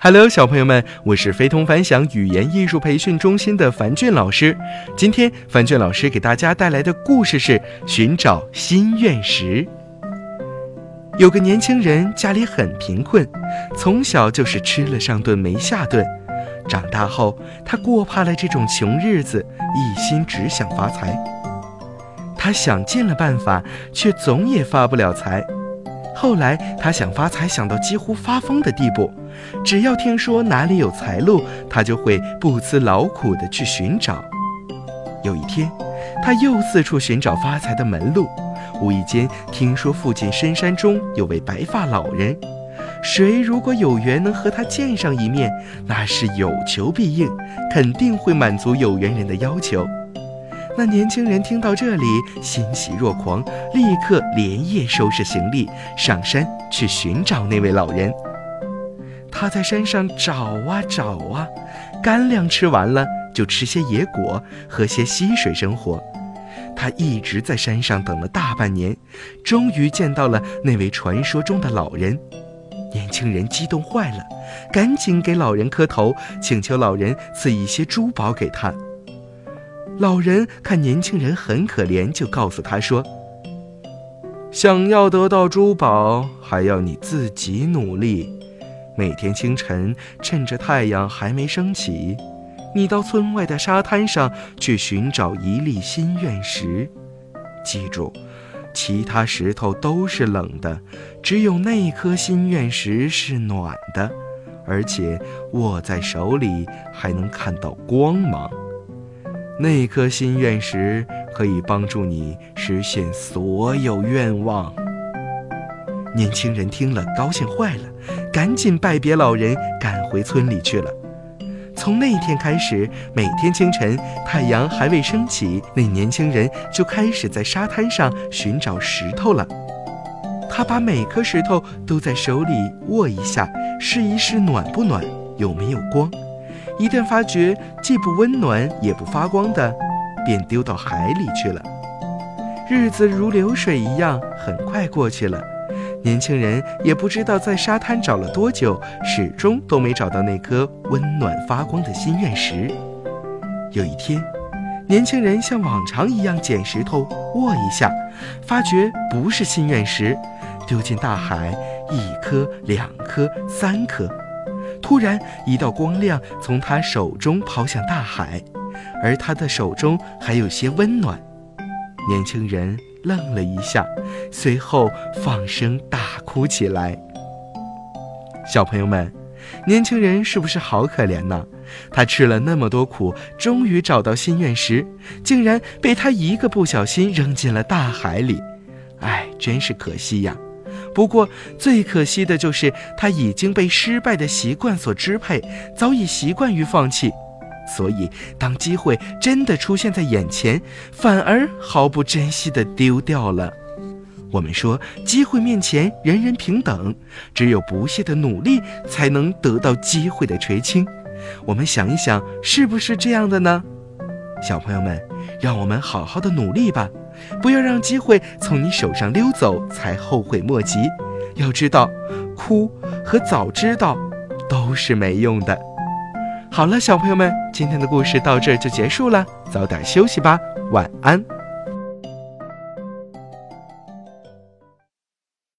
Hello，小朋友们，我是非同凡响语言艺术培训中心的樊俊老师。今天，樊俊老师给大家带来的故事是《寻找心愿石》。有个年轻人家里很贫困，从小就是吃了上顿没下顿。长大后，他过怕了这种穷日子，一心只想发财。他想尽了办法，却总也发不了财。后来，他想发财想到几乎发疯的地步。只要听说哪里有财路，他就会不辞劳苦地去寻找。有一天，他又四处寻找发财的门路，无意间听说附近深山中有位白发老人，谁如果有缘能和他见上一面，那是有求必应，肯定会满足有缘人的要求。那年轻人听到这里，欣喜若狂，立刻连夜收拾行李，上山去寻找那位老人。他在山上找啊找啊，干粮吃完了，就吃些野果，喝些溪水生活。他一直在山上等了大半年，终于见到了那位传说中的老人。年轻人激动坏了，赶紧给老人磕头，请求老人赐一些珠宝给他。老人看年轻人很可怜，就告诉他说：“想要得到珠宝，还要你自己努力。”每天清晨，趁着太阳还没升起，你到村外的沙滩上去寻找一粒心愿石。记住，其他石头都是冷的，只有那颗心愿石是暖的，而且握在手里还能看到光芒。那颗心愿石可以帮助你实现所有愿望。年轻人听了，高兴坏了。赶紧拜别老人，赶回村里去了。从那天开始，每天清晨太阳还未升起，那年轻人就开始在沙滩上寻找石头了。他把每颗石头都在手里握一下，试一试暖不暖，有没有光。一旦发觉既不温暖也不发光的，便丢到海里去了。日子如流水一样，很快过去了。年轻人也不知道在沙滩找了多久，始终都没找到那颗温暖发光的心愿石。有一天，年轻人像往常一样捡石头握一下，发觉不是心愿石，丢进大海，一颗、两颗、三颗。突然，一道光亮从他手中抛向大海，而他的手中还有些温暖。年轻人。愣了一下，随后放声大哭起来。小朋友们，年轻人是不是好可怜呢？他吃了那么多苦，终于找到心愿石，竟然被他一个不小心扔进了大海里。哎，真是可惜呀！不过最可惜的就是他已经被失败的习惯所支配，早已习惯于放弃。所以，当机会真的出现在眼前，反而毫不珍惜的丢掉了。我们说，机会面前人人平等，只有不懈的努力才能得到机会的垂青。我们想一想，是不是这样的呢？小朋友们，让我们好好的努力吧，不要让机会从你手上溜走，才后悔莫及。要知道，哭和早知道都是没用的。好了，小朋友们，今天的故事到这儿就结束了，早点休息吧，晚安。